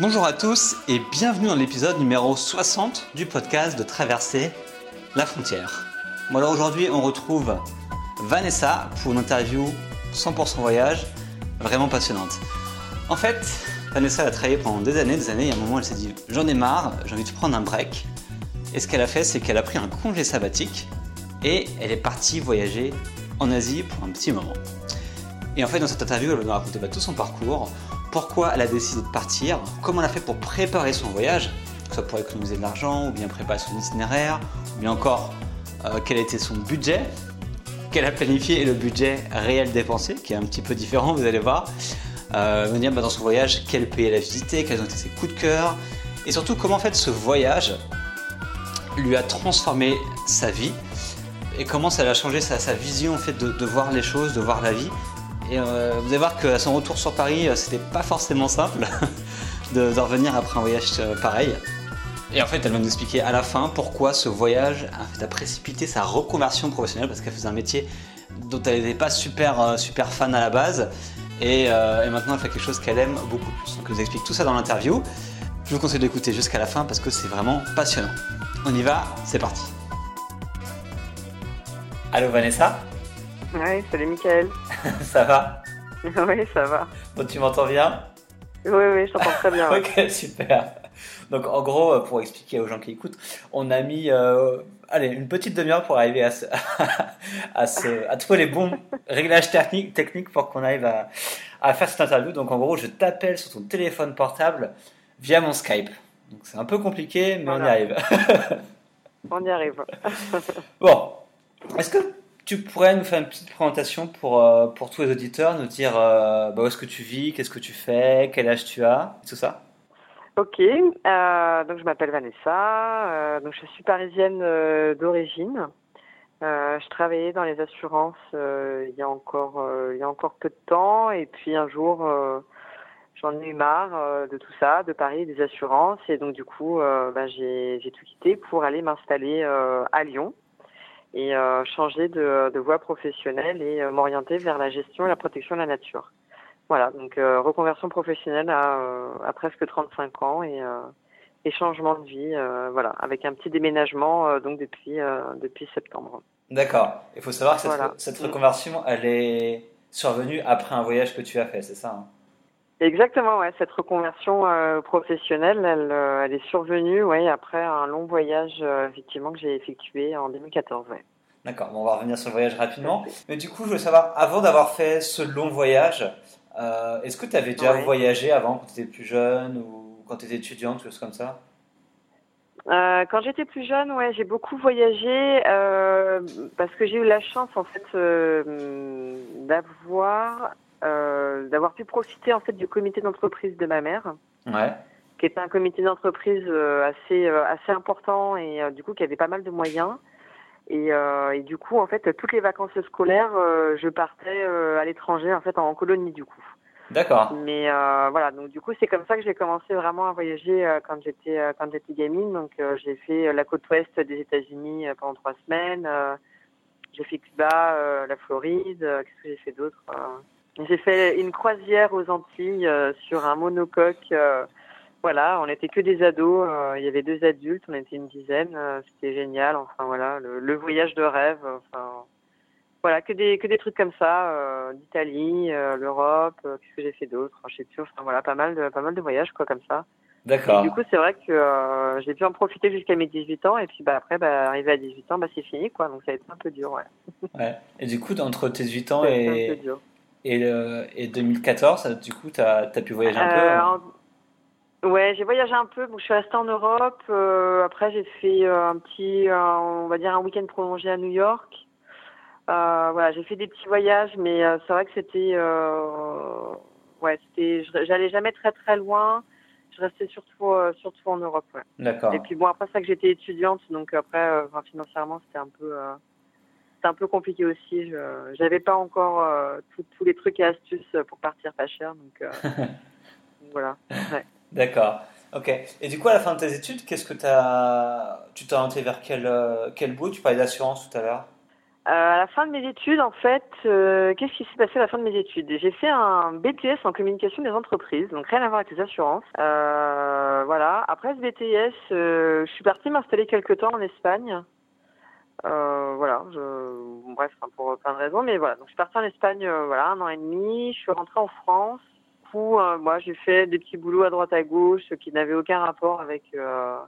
Bonjour à tous et bienvenue dans l'épisode numéro 60 du podcast de Traverser la frontière. Bon alors aujourd'hui on retrouve Vanessa pour une interview 100% voyage, vraiment passionnante. En fait, Vanessa a travaillé pendant des années, des années, et à un moment elle s'est dit j'en ai marre, j'ai envie de prendre un break. Et ce qu'elle a fait c'est qu'elle a pris un congé sabbatique et elle est partie voyager en Asie pour un petit moment. Et en fait dans cette interview elle va nous raconter bah, tout son parcours, pourquoi elle a décidé de partir, comment elle a fait pour préparer son voyage, que ce soit pour économiser de l'argent, ou bien préparer son itinéraire, ou bien encore euh, quel était son budget, qu'elle a planifié et le budget réel dépensé, qui est un petit peu différent, vous allez voir. Euh, bah, dans son voyage, quel pays elle a visité, quels ont été ses coups de cœur, et surtout comment en fait ce voyage lui a transformé sa vie et comment ça a changé sa, vision en fait de voir les choses, de voir la vie et euh, vous allez voir qu'à son retour sur Paris, euh, c'était pas forcément simple de, revenir après un voyage euh, pareil. Et en fait, elle va nous expliquer à la fin pourquoi ce voyage a, précipité sa reconversion professionnelle parce qu'elle faisait un métier dont elle n'était pas super, super fan à la base. Et, et, maintenant, elle fait quelque chose qu'elle aime beaucoup plus. Donc, elle vous explique tout ça dans l'interview. Je vous conseille d'écouter jusqu'à la fin parce que c'est vraiment passionnant. On y va, c'est parti. Allô Vanessa? Ouais, salut Mickaël. ça va Oui, ça va. Bon, tu m'entends bien Oui, oui, je t'entends très bien. Ouais. ok, super. Donc, en gros, pour expliquer aux gens qui écoutent, on a mis euh, allez, une petite demi-heure pour arriver à, ce, à, ce, à trouver les bons réglages techniques, techniques pour qu'on arrive à, à faire cette interview. Donc, en gros, je t'appelle sur ton téléphone portable via mon Skype. Donc, c'est un peu compliqué, mais voilà. on y arrive. on y arrive. bon, est-ce que tu pourrais nous faire une petite présentation pour, euh, pour tous les auditeurs, nous dire euh, bah, où est-ce que tu vis, qu'est-ce que tu fais, quel âge tu as, tout ça? Ok, euh, donc je m'appelle Vanessa, donc je suis parisienne d'origine. je travaillais dans les assurances il y a encore il y a encore peu de temps et puis un jour j'en ai eu marre de tout ça, de Paris, des assurances et donc du coup bah, j'ai tout quitté pour aller m'installer à Lyon et euh, changer de, de, voie professionnelle et euh, m'orienter vers la gestion et la protection de la nature. Voilà, donc euh, reconversion professionnelle à, à, presque 35 ans et, et changement de vie, voilà, avec un petit déménagement donc depuis depuis septembre. D'accord. Il faut savoir que cette, voilà. cette, reconversion, elle est survenue après un voyage que tu as fait, c'est ça hein? Exactement, ouais. Cette reconversion euh, professionnelle, elle, euh, elle, est survenue, ouais, après un long voyage, euh, effectivement, que j'ai effectué en 2014, ouais. D'accord. Bon, on va revenir sur le voyage rapidement. Mais du coup, je veux savoir, avant d'avoir fait ce long voyage, est-ce que tu avais déjà ouais. voyagé avant, quand tu étais plus jeune ou quand tu étais étudiante, quelque chose comme ça? Quand j'étais plus jeune, ouais, j'ai beaucoup voyagé parce que j'ai eu la chance, en fait, euh, d'avoir pu profiter en fait du comité d'entreprise de ma mère, ouais. qui était un comité d'entreprise euh, assez euh, assez important et euh, du coup qui avait pas mal de moyens. Et, euh, et, du coup, en fait, toutes les vacances scolaires, je partais à l'étranger, en fait, en colonie, du coup. D'accord. Mais voilà, donc du coup, c'est comme ça que j'ai commencé vraiment à voyager quand j'étais quand j'étais gamine. Donc, j'ai fait la côte ouest des États-Unis pendant trois semaines. j'ai fait Cuba, la Floride. Qu'est-ce que j'ai fait d'autre j'ai fait une croisière aux Antilles euh, sur un monocoque. Euh, voilà, on n'était que des ados. Euh, il y avait deux adultes, on était une dizaine. C'était génial. Enfin voilà, le, le, voyage de rêve. Enfin voilà, que des que des trucs comme ça. D'Italie, l'Europe. Qu'est-ce que j'ai fait d'autre Je sais plus. Enfin voilà, pas mal de pas mal de voyages quoi comme ça. D'accord. Du coup, c'est vrai que euh, j'ai pu en profiter jusqu'à mes 18 ans et puis bah après, bah, arrivé à 18 ans, bah c'est fini quoi. Donc ça a été un peu dur, ouais. ouais. Et du coup, entre tes 18 ans et et, le, et 2014, ça, du coup, tu as, as, pu voyager un peu hein en... Ouais, j'ai voyagé un peu. Bon, je suis restée en Europe. Euh, après, j'ai fait euh, un petit, euh, on va dire, un week-end prolongé à New York. voilà, j'ai fait des petits voyages, mais c'est vrai que c'était, ouais, c'était, j'allais jamais très très loin. Je restais surtout, surtout en Europe. Ouais. D'accord. Et puis bon, après ça que j'étais étudiante, donc après, financièrement, c'était un peu c'était un peu compliqué aussi. Je n'avais pas encore euh, tous les trucs et astuces pour partir pas cher. Donc, euh, voilà. Ouais. D'accord. Ok. Et du coup, à la fin de tes études, qu'est-ce que as... tu t'es orienté vers quel, euh, quel bout? Tu parlais d'assurance tout à l'heure. à la fin de mes études, en fait, qu'est-ce qui s'est passé à la fin de mes études? J'ai fait un BTS en communication des entreprises, donc rien à voir avec les assurances. voilà. Après ce BTS, je suis partie m'installer quelque temps en Espagne. Voilà. Je, bref, pour plein de raisons, mais voilà. Donc je suis partie en Espagne, voilà, un an et demi. Je suis rentrée en France coup, euh, moi, j'ai fait des petits boulots à droite à gauche qui n'avaient aucun rapport avec euh,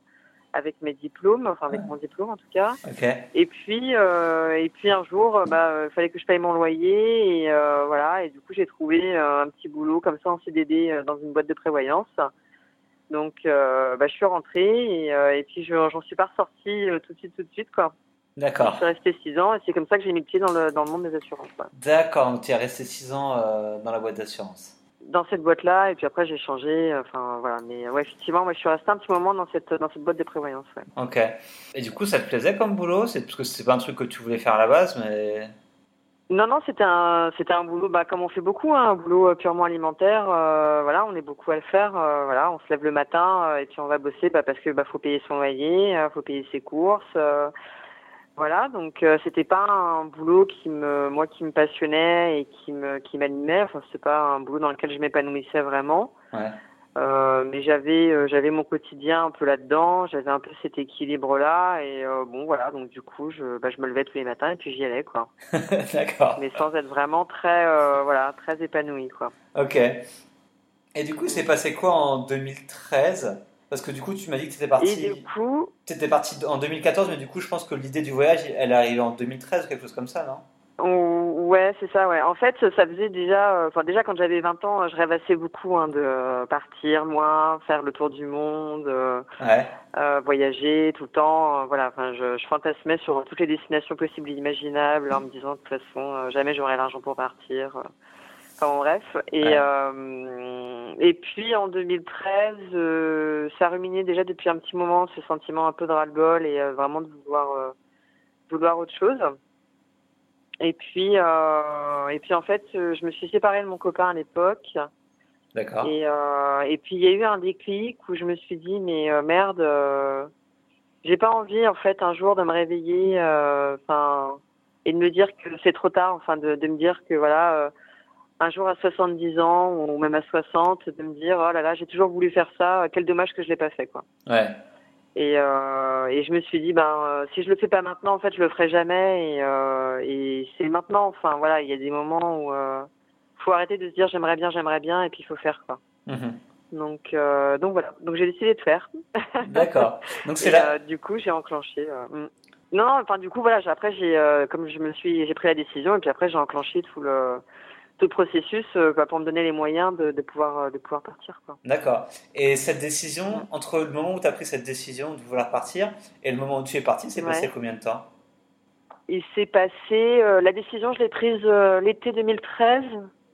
avec mes diplômes, enfin avec mon diplôme en tout cas. Et puis euh, et puis un jour, bah, fallait que je paye mon loyer et voilà. Et du coup, j'ai trouvé un petit boulot comme ça en CDD dans une boîte de prévoyance. Donc, bah, je suis rentrée et, et puis j'en suis pas ressortie tout de suite, tout de suite quoi. D'accord. Je suis restée 6 ans et c'est comme ça que j'ai mis le pied dans le, dans le monde des assurances. D'accord, donc tu es resté 6 ans dans la boîte d'assurance dans cette boîte-là, et puis après j'ai changé. Enfin voilà, mais ouais, effectivement, moi je suis resté un petit moment dans cette dans cette boîte de prévoyance. Ouais. Ok. Et du coup, ça te plaisait comme boulot? C'est parce que c'est pas un truc que tu voulais faire à la base, mais. Non, non, c'était un, c'était un boulot, bah, comme on fait beaucoup, hein, un boulot euh, purement alimentaire. Euh, voilà, on est beaucoup à le faire. Euh, voilà, on se lève le matin et puis on va bosser, bah, parce que bah, faut payer son loyer, faut payer ses courses. Voilà, donc euh, c'était pas un boulot qui me, moi, qui me passionnait et qui me, qui m'animait. Enfin, c'est pas un boulot dans lequel je m'épanouissais vraiment. Ouais. Euh, mais j'avais, euh, j'avais mon quotidien un peu là-dedans. J'avais un peu cet équilibre-là et euh, bon, voilà. Donc du coup, je, bah, je me levais tous les matins et puis j'y allais, quoi. D'accord. Mais sans être vraiment très, voilà, très épanouie, quoi. Ok. Et du coup, c'est passé quoi en 2013 parce que du coup, tu m'as dit que tu étais parti. Et du coup. Tu étais parti en 2014, mais du coup, je pense que l'idée du voyage, elle est arrivée en 2013 ou quelque chose comme ça, non? Ouais, c'est ça, ouais. En fait, ça faisait déjà. Euh, enfin, déjà, quand j'avais 20 ans, je rêvassais beaucoup hein, de partir, moi, faire le tour du monde, euh, euh, voyager tout le temps. voilà, enfin, je, je, fantasmais sur toutes les destinations possibles et imaginables en me disant, de toute façon, jamais j'aurai l'argent pour partir. Enfin, bref. Et. Et puis en 2013, euh, ça ruminait déjà depuis un petit moment ce sentiment un peu de ras-le-bol et euh, vraiment de vouloir euh, vouloir autre chose. Et puis et puis en fait, je me suis séparée de mon copain à l'époque. D'accord. Et et puis il y a eu un déclic où je me suis dit mais merde, j'ai pas envie en fait un jour de me réveiller, enfin et de me dire que c'est trop tard, enfin de, de me dire que voilà un jour à 70 ans ou même à 60 de me dire oh là là j'ai toujours voulu faire ça quel dommage que je l'ai pas fait quoi. Ouais. Et euh, et je me suis dit ben euh, si je le fais pas maintenant en fait je le ferai jamais. Et euh, et c'est maintenant. Enfin voilà il y a des moments où euh, faut arrêter de se dire j'aimerais bien j'aimerais bien et puis il faut faire quoi. Mhm. donc donc voilà. Donc j'ai décidé de faire. D'accord. Donc c'est là du coup j'ai enclenché mm. non enfin du coup voilà après j'ai comme je me suis j'ai pris la décision et puis après j'ai enclenché tout le ce processus euh, bah, pour me donner les moyens de, pouvoir, euh, de pouvoir partir. D'accord. Et cette décision, entre le moment où tu as pris cette décision de vouloir partir et le moment où tu es parti, c'est passé combien de temps? Il s'est passé, euh, la décision, je l'ai prise l'été 2013.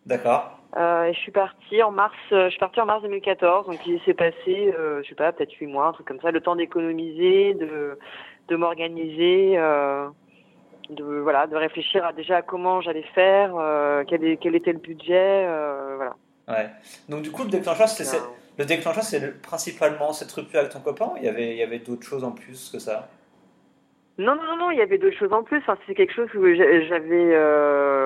D'accord. et je suis partie en mars, je suis partie en mars 2014, donc il s'est passé, je sais pas, peut-être huit mois, un truc comme ça, le temps d'économiser, de, de m'organiser de voilà de réfléchir à déjà à comment j'allais faire euh, quel, quel, était le budget euh, voilà. Ouais. Donc du coup le déclencheur c'est le déclencheur c'est principalement cette rupture avec ton copain il y avait il y avait d'autres choses en plus que ça? Non non non il y avait d'autres choses en plus enfin, c'est quelque chose où j'avais euh,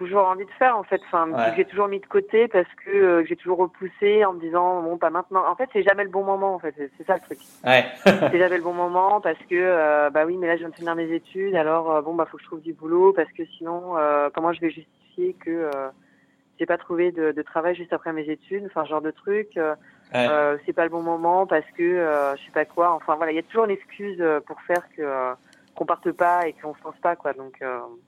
toujours envie de faire en fait. Enfin, j'ai toujours mis de côté parce que euh, j'ai toujours repoussé en me disant bon pas maintenant. En fait, c'est jamais le bon moment en fait. C'est ça le truc. Ouais. c'est jamais le bon moment parce que euh, bah oui, mais là je viens de finir mes études. Alors euh, bon bah faut que je trouve du boulot parce que sinon comment je vais justifier que j'ai pas trouvé de, de, travail juste après mes études? Enfin genre de truc. c'est pas le bon moment parce que je sais pas quoi. Enfin voilà, il y a toujours une excuse pour faire que qu'on parte pas et qu'on se lance pas quoi. Donc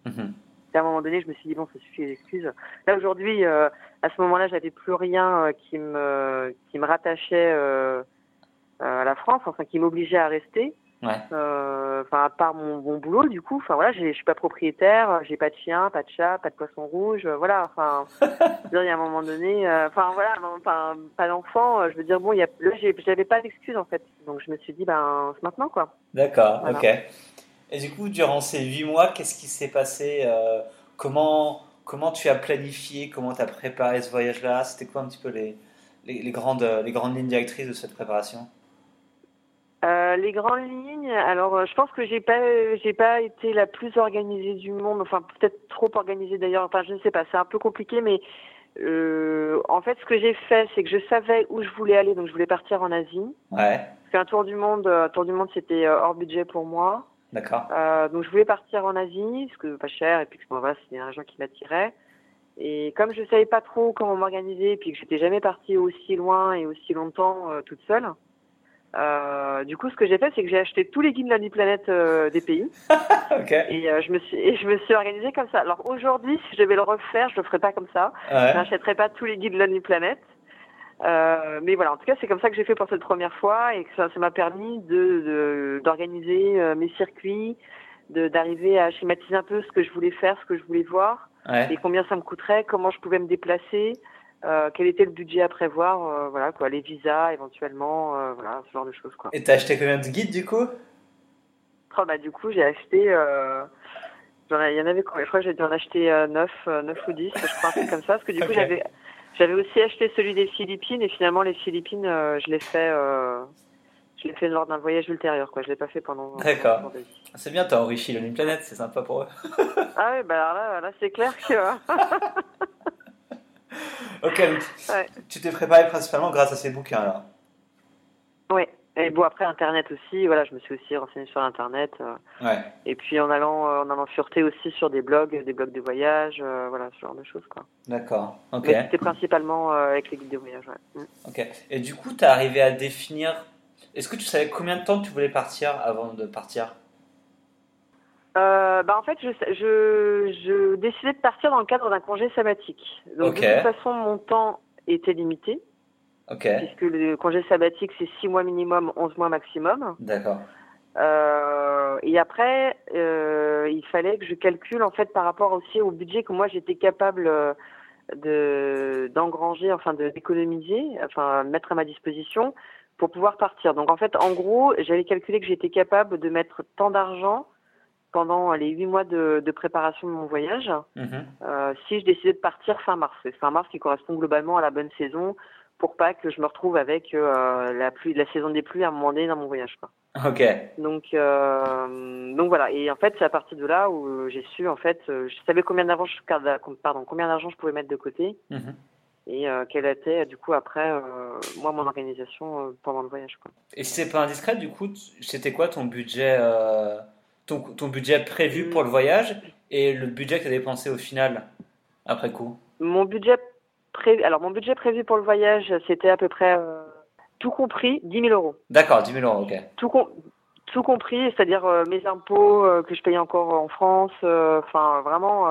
mm à un moment donné, je me suis dit bon, ça suffit les excuses. Là aujourd'hui, euh, à ce moment-là, j'avais plus rien euh, qui me qui me rattachait euh, à la France, enfin qui m'obligeait à rester. Ouais. Enfin, à part mon, boulot, du coup, enfin voilà, je suis pas propriétaire, j'ai pas de chien, pas de chat, pas de poisson rouge, voilà. Enfin, il y a un moment donné, enfin voilà, enfin pas d'enfant. je veux dire bon, il y a, là, j'avais pas d'excuses en fait, donc je me suis dit ben c'est maintenant quoi. D'accord, ok. Et du coup, durant ces huit mois, qu'est-ce qui s'est passé euh, comment, comment tu as planifié Comment tu as préparé ce voyage-là? C'était quoi un petit peu les, les, grandes, les grandes lignes directrices de cette préparation? Euh, les grandes lignes. Alors, je pense que j'ai pas, j'ai pas été la plus organisée du monde. Enfin, peut-être trop organisée d'ailleurs. Enfin, je ne sais pas. C'est un peu compliqué, mais en fait, ce que j'ai fait, c'est que je savais où je voulais aller. Donc, je voulais partir en Asie. Ouais. Parce qu'un tour du monde, un tour du monde, c'était hors budget pour moi. D'accord. donc, je voulais partir en Asie, parce que pas cher, et puis que voilà, c'était un région qui m'attirait. Et comme je savais pas trop comment m'organiser, puis que j'étais jamais partie aussi loin et aussi longtemps euh, toute seule, euh, du coup, ce que j'ai fait, c'est que j'ai acheté tous les guides Lonely Planet euh, des pays. Et euh, je me suis, et je me suis organisée comme ça. Alors aujourd'hui, si je devais le refaire, je le ferais pas comme ça. Ouais. Je n'achèterais pas tous les guides Lonely Planet. mais voilà, en tout cas, c'est comme ça que j'ai fait pour cette première fois et que ça, ça m'a permis de d'organiser mes circuits, de d'arriver à schématiser un peu ce que je voulais faire, ce que je voulais voir et combien ça me coûterait, comment je pouvais me déplacer, euh, quel était le budget à prévoir, euh, voilà quoi, les visas éventuellement, euh, voilà ce genre de choses quoi. Et t'as acheté combien de guides du coup? Oh, bah du coup j'ai acheté, euh, il y en avait combien? Je crois que j'ai dû en acheter 9, 9 ou 10, je crois un truc comme ça, parce que du coup j'avais j'avais aussi acheté celui des Philippines et finalement les Philippines je l'ai fait je l'ai fait lors d'un voyage ultérieur, quoi. Je l'ai pas fait pendant. D'accord. C'est bien, t'as enrichi une planète, c'est sympa pour eux. ah oui, bah alors là, là c'est clair que. ok, tu t'es préparé principalement grâce à ces bouquins là. Oui. Et bon après internet aussi, voilà, je me suis aussi renseigné sur internet. Euh, ouais. Et puis en allant euh, en allant fureter aussi sur des blogs, des blogs de voyage, euh, voilà, ce genre de choses quoi. D'accord. Ok. C'était principalement avec les guides de voyage, ouais. Mm. Ok. Et du coup, tu arrivé à définir est-ce que tu savais combien de temps tu voulais partir avant de partir? Euh, bah en fait, je, je, je, décidais de partir dans le cadre d'un congé sabbatique. Donc de toute façon, mon temps était limité. Puisque le congé sabbatique, c'est 6 mois minimum, 11 mois maximum. D'accord. Euh, et après, euh, il fallait que je calcule en fait par rapport aussi au budget que moi j'étais capable euh, de d'engranger, enfin de d'économiser, enfin mettre à ma disposition pour pouvoir partir. Donc en fait, en gros, j'avais calculé que j'étais capable de mettre tant d'argent pendant les huit mois de, de, préparation de mon voyage, mhm. euh, si je décidais de partir fin mars. Fin mars qui correspond globalement à la bonne saison pour pas que je me retrouve avec euh, la pluie, la saison des pluies à un moment donné dans mon voyage. Quoi. Ok. Donc, euh, donc voilà. Et en fait, c'est à partir de là où j'ai su, en fait, je savais combien d'argent je, pardon, combien d'argent je pouvais mettre de côté. Mhm et euh, quelle était du coup après euh, moi mon organisation euh, pendant le voyage quoi. Et si c'est pas indiscret du coup c'était quoi ton budget ton, ton, budget prévu pour le voyage et le budget que tu as dépensé au final après coup? Mon budget alors mon budget prévu pour le voyage c'était à peu près tout compris 10 000 euros. D'accord 10 000 euros ok. Tout tout compris c'est-à-dire mes impôts que je paye encore en France enfin vraiment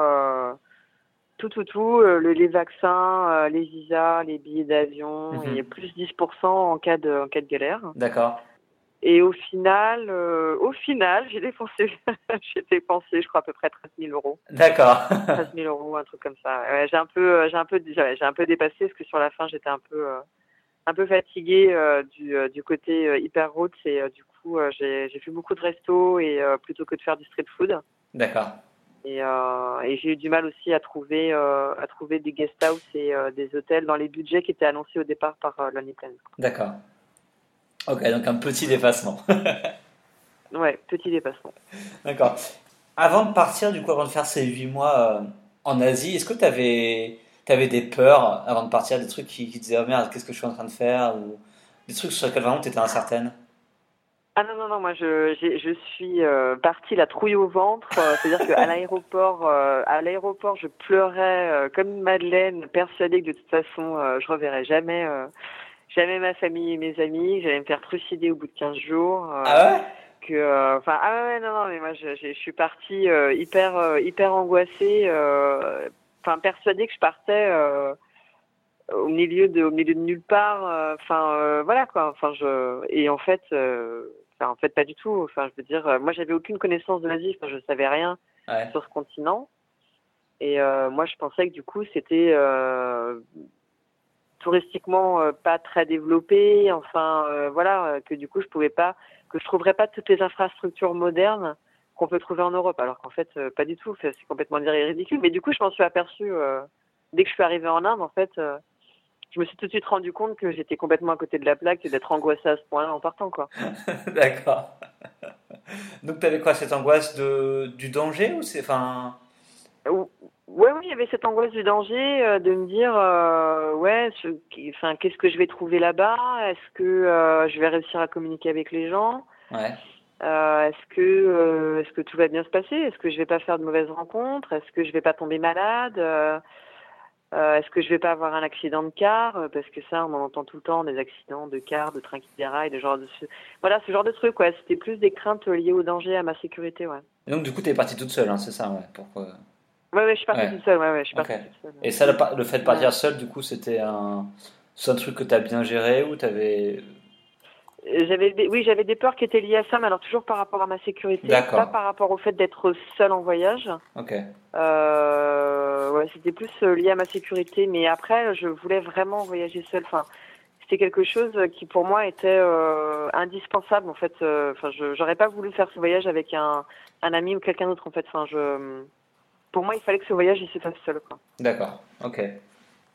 tout, tout, tout, euh, les vaccins, euh, les visas, les billets d'avion, mhm. et plus 10% en cas de, en cas de galère. D'accord. Et au final, euh, au final, j'ai dépensé, j'ai dépensé, je crois à peu près 13 000 euros. D'accord. 13 000 euros, un truc comme ça. Ouais, j'ai un peu, j'ai un peu, j'ai un peu dépassé parce que sur la fin, j'étais un peu, un peu fatiguée du, du côté hyper route et du coup, j'ai, j'ai fait beaucoup de restos et plutôt que de faire du street food. D'accord. Et, euh, et j'ai eu du mal aussi à trouver, euh, à trouver des guest house et euh, des hôtels dans les budgets qui étaient annoncés au départ par euh, Lonely Planet. D'accord. Ok, donc un petit dépassement. ouais, petit dépassement. D'accord. Avant de partir, du coup, avant de faire ces huit mois en Asie, est-ce que tu avais, avais, des peurs avant de partir, des trucs qui, qui te disaient oh merde, qu'est-ce que je suis en train de faire ou des trucs sur lesquels vraiment tu étais incertaine? Ah non, non, non, moi je, je suis euh, partie la trouille au ventre. Euh, c'est-à-dire qu'à l'aéroport, euh, à l'aéroport, je pleurais comme une madeleine, persuadée que de toute façon, je reverrais jamais, jamais ma famille et mes amis, j'allais me faire trucider au bout de 15 jours. ah ouais? que, enfin, ah ouais, non, non, mais moi je, je, suis partie hyper, hyper angoissée, enfin persuadée que je partais au milieu de au milieu de nulle part enfin voilà quoi enfin je et en fait en fait, pas du tout. Enfin, je veux dire, euh, moi, j'avais aucune connaissance de l'Asie. Enfin, je savais rien sur ce continent. Et euh, moi, je pensais que du coup, c'était euh, touristiquement pas très développé. Enfin, voilà, que du coup, je pouvais pas, que je trouverais pas toutes les infrastructures modernes qu'on peut trouver en Europe. Alors qu'en fait, pas du tout. C'est complètement ridicule. Mais du coup, je m'en suis aperçu dès que je suis arrivée en Inde. En fait, je me suis tout de suite rendu compte que j'étais complètement à côté de la plaque et d'être angoissée à ce point-là en partant, quoi. D'accord. Donc, tu avais quoi, cette angoisse de, du danger ou c'est, enfin... Ouais, oui, il y avait cette angoisse du danger, euh, de me dire, euh, ouais, enfin, qu'est-ce que je vais trouver là-bas? Est-ce que euh, je vais réussir à communiquer avec les gens? Ouais. Est-ce que, est-ce que tout va bien se passer? Est-ce que je vais pas faire de mauvaises rencontres? Est-ce que je vais pas tomber malade? Est-ce que je vais pas avoir un accident de car? Parce que ça, on en entend tout le temps, des accidents de car, de train qui déraille, de genre de, voilà, ce genre de trucs, ouais. C'était plus des craintes liées au danger, à ma sécurité, ouais. Et donc, du coup, tu es partie toute seule, hein, c'est ça, ouais. Pourquoi Ouais, ouais, je suis partie toute seule. Ouais, ouais, je suis partie toute seule. Et ça, le, fait de partir seule, du coup, c'était un, un truc que tu as bien géré ou tu avais. Euh, j'avais oui, j'avais des peurs qui étaient liées à ça, mais alors toujours par rapport à ma sécurité, pas par rapport au fait d'être seule en voyage. Ok. Euh, ouais, c'était plus euh, lié à ma sécurité, mais après, je voulais vraiment voyager seule. Enfin, c'était quelque chose qui pour moi était euh, indispensable en fait. Enfin, je j'aurais pas voulu faire ce voyage avec un, un ami ou quelqu'un d'autre en fait. Enfin, je pour moi, il fallait que ce voyage il se fasse seul. D'accord, ok.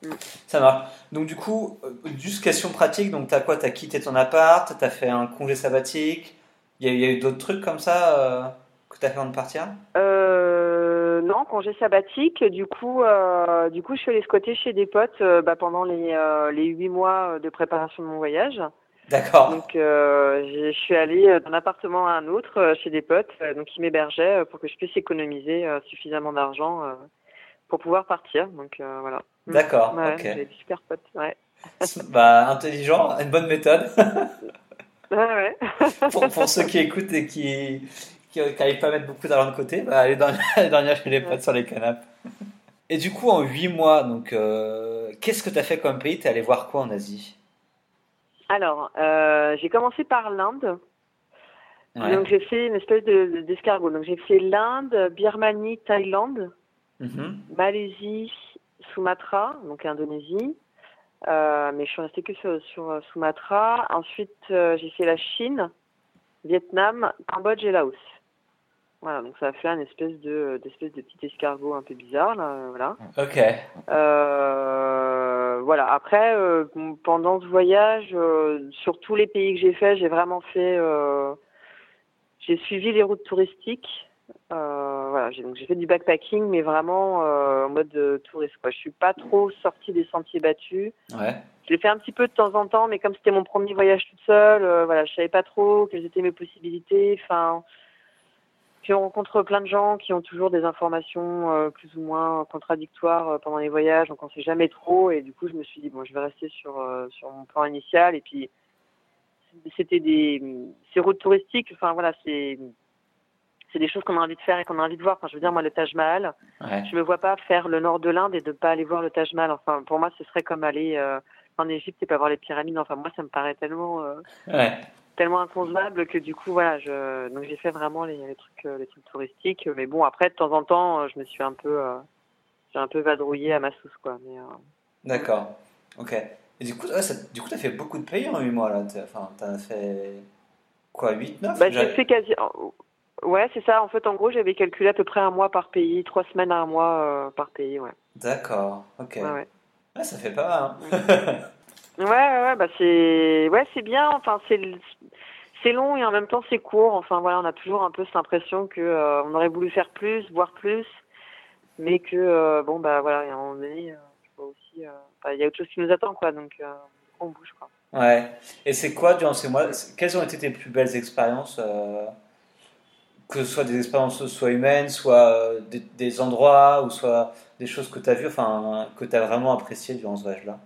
Mm. Ça marche. Donc, du coup, euh, juste question pratique. Donc, t'as quoi? T'as quitté ton appart? T'as fait un congé sabbatique? Il y, a eu d'autres trucs comme ça euh, que t'as fait avant de partir? Euh, Non, congé sabbatique. Du coup, du coup, je suis allée squatter chez des potes bah, pendant les, les 8 mois de préparation de mon voyage. D'accord. Donc, euh, je suis allée d'un appartement à un autre euh, chez des potes, euh, donc qui m'hébergeaient pour que je puisse économiser suffisamment d'argent pour pouvoir partir. Donc voilà. Mm. D'accord. Ouais, ok. J'ai des super potes. Ouais. bah intelligent, une bonne méthode. ouais ouais. pour, pour, ceux qui écoutent et qui qui n'arrivent pas à mettre beaucoup d'argent de côté, bah, allez dormir chez les potes sur les canapes. Et du coup, en 8 mois, donc, qu'est-ce que tu as fait comme pays? Tu es allé voir quoi en Asie? Alors, euh, j'ai commencé par l'Inde. Donc j'ai fait une espèce de d'escargot. Donc j'ai fait l'Inde, Birmanie, Thaïlande, mhm. Malaisie, Sumatra, donc Indonésie. Euh, mais je suis restée que sur, sur euh, Sumatra. Ensuite, j'ai fait la Chine, Vietnam, Cambodge et Laos. Voilà, donc ça a fait un espèce de d'espèce de petit escargot un peu bizarre là, voilà. Ok. Euh, voilà. Après, euh, pendant ce voyage, euh, sur tous les pays que j'ai fait, j'ai vraiment fait, j'ai suivi les routes touristiques. voilà, j'ai donc j'ai fait du backpacking, mais vraiment en mode touriste. Quoi. Je suis pas trop sortie des sentiers battus. Ouais. Je l'ai fait un petit peu de temps en temps, mais comme c'était mon premier voyage toute seule, voilà, je savais pas trop quelles étaient mes possibilités. Enfin puis on rencontre plein de gens qui ont toujours des informations euh, plus ou moins contradictoires euh, pendant les voyages, donc on sait jamais trop. Et du coup, je me suis dit bon, je vais rester sur euh, sur mon plan initial. Et puis c'était des ces routes touristiques. Enfin voilà, c'est c'est des choses qu'on a envie de faire et qu'on a envie de voir. Enfin, je veux dire, moi, le Taj Mahal, ouais. je me vois pas faire le nord de l'Inde et de pas aller voir le Taj Mahal. Enfin, pour moi, ce serait comme aller en Égypte et pas voir les pyramides. Enfin, moi, ça me paraît tellement ouais tellement inconcevable que du coup voilà je donc j'ai fait vraiment les, trucs euh, les trucs touristiques mais bon après de temps en temps euh, je me suis un peu euh, j'ai un peu vadrouillé à ma sauce quoi mais d'accord. Ok. Et du coup ça, du coup t'as fait beaucoup de pays en 8 mois là enfin t'as fait quoi 8 9 bah, j'ai fait quasi ouais c'est ça. En fait en gros j'avais calculé à peu près un mois par pays trois semaines à un mois par pays ouais. D'accord. Ok. Ouais, ouais. ça fait pas mal hein. Ouais, ouais, bah c'est, ouais, c'est bien. Enfin, c'est, c'est long et en même temps c'est court. Enfin voilà, on a toujours un peu cette impression que euh, on aurait voulu faire plus, voir plus, mais que euh, bon bah voilà, a un moment donné, euh, aussi, il y a autre chose qui nous attend quoi, donc on bouge quoi. Ouais. Et c'est quoi durant ces mois Quelles ont été tes plus belles expériences que ce soit des expériences soit humaines, soit des, des endroits, ou soit des choses que tu as vues, enfin, que tu as vraiment appréciées durant ce voyage-là?